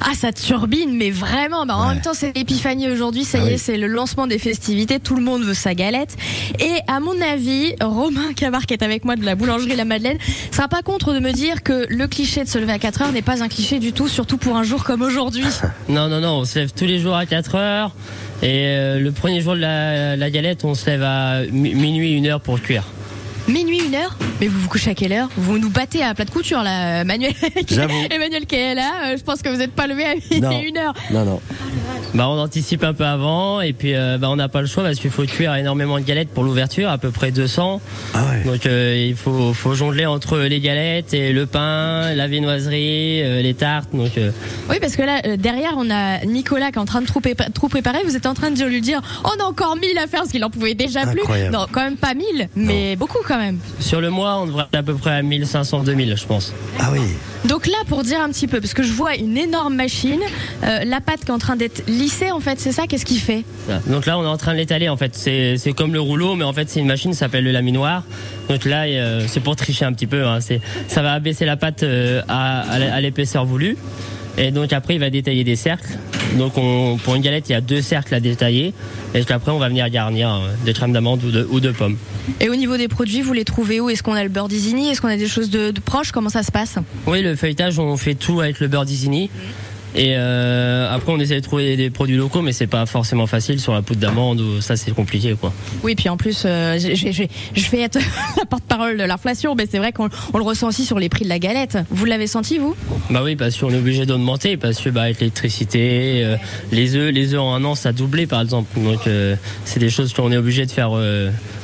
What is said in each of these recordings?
Ah, ça turbine, mais vraiment. Bah, En même temps, c'est l'épiphanie aujourd'hui. Ça Ah y est, oui. c'est le lancement des festivités. Tout le monde veut sa galette. Et à mon avis, Romain Cabar, qui est avec moi de la boulangerie La Madeleine, sera pas contre de me dire que le cliché de se lever à 4 heures n'est pas un cliché du tout, surtout pour un jour comme aujourd'hui. Non, non, non, on se lève tous les jours à 4 heures. Et euh, le premier jour de la, la galette, on se lève à mi- minuit, une heure pour cuire. Minuit, une heure Mais vous vous couchez à quelle heure? Vous nous battez à plat de couture, là, Manuel. Emmanuel qui est là, euh, je pense que vous n'êtes pas levé à minuit, une heure. Non, non. Bah, on anticipe un peu avant et puis euh, bah, on n'a pas le choix parce qu'il faut cuire énormément de galettes pour l'ouverture, à peu près 200. Ah ouais. Donc euh, il faut, faut jongler entre les galettes et le pain, la viennoiserie, euh, les tartes. Donc euh, Oui, parce que là, euh, derrière, on a Nicolas qui est en train de tout, prépa- tout préparer. Vous êtes en train de lui dire on a encore 1000 à faire, parce qu'il en pouvait déjà Incroyable. plus. Non, quand même pas 1000, mais beaucoup quand même. sur le mois, on devrait être à peu près à 1500-2000, je pense. Ah oui. Donc là, pour dire un petit peu, parce que je vois une énorme machine, euh, la pâte qui est en train d'être en fait, c'est ça Qu'est-ce qu'il fait. Donc là, on est en train de l'étaler. En fait, c'est comme le rouleau, mais en fait, c'est une machine qui s'appelle le laminoir. Donc là, euh, c'est pour tricher un petit peu. Hein. Ça va abaisser la pâte euh, à, l'épaisseur voulue. Et donc après, il va détailler des cercles. Donc on, pour une galette, il y a deux cercles à détailler. Et donc après, on va venir garnir euh, des crèmes d'amande ou de, ou de pommes. Et au niveau des produits, vous les trouvez où? Est-ce qu'on a le beurre d'Isigny? Est-ce qu'on a des choses de, de proches? Comment ça se passe? Oui, le feuilletage, on fait tout avec le beurre d'Isigny. Et euh, après, on essaie de trouver des produits locaux, mais c'est pas forcément facile sur la poudre d'amande. ou Ça, c'est compliqué, quoi. Oui, puis en plus, euh, je, je- je- je vais être la porte-parole de l'inflation, mais c'est vrai qu'on on le ressent aussi sur les prix de la galette. Vous l'avez senti, vous? Bah oui, parce qu'on est obligé d'augmenter, parce que bah, avec l'électricité, euh, les œufs, les œufs en un an, ça a doublé par exemple. Donc c'est des choses qu'on est obligé de faire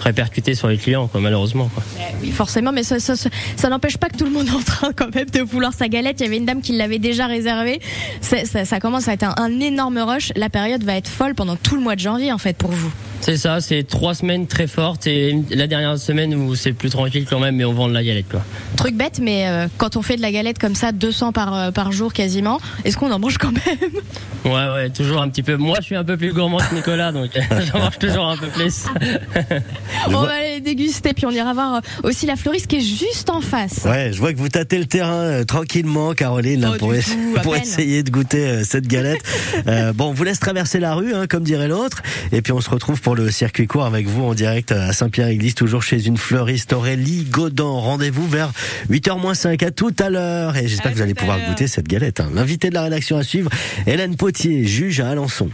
répercuter sur les clients, quoi, malheureusement. Quoi. Oui, forcément, mais ça, ça, ça- ça n'empêche pas que tout le monde est en train quand même de vouloir sa galette. Il y avait une dame qui l'avait déjà réservée. Ça, ça commence à être un, un énorme rush. La période va être folle pendant tout le mois de janvier, en fait, pour vous. C'est ça, c'est trois semaines très fortes et la dernière semaine où c'est plus tranquille quand même, mais on vend de la galette. Quoi. Truc bête, mais euh, quand on fait de la galette comme ça, 200 par, euh, par jour quasiment, est-ce qu'on en mange quand même? Ouais, ouais, toujours un petit peu. Moi, je suis un peu plus gourmand que Nicolas, donc j'en mange toujours un peu plus. On va aller déguster, puis on ira voir euh, aussi la fleuriste qui est juste en face. Ouais, je vois que vous tâtez le terrain euh, tranquillement, Caroline, là, Pas pour, es- essayer de goûter euh, cette galette. Euh, bon, on vous laisse traverser la rue, hein, comme dirait l'autre, et puis on se retrouve pour le circuit court avec vous en direct à Saint-Pierre-Église, toujours chez une fleuriste Aurélie Godin. Rendez-vous vers 8h-5 à tout à l'heure, et j'espère que vous allez pouvoir goûter cette galette. hein. L'invité de la rédaction à suivre, Hélène Potier, juge à Alençon.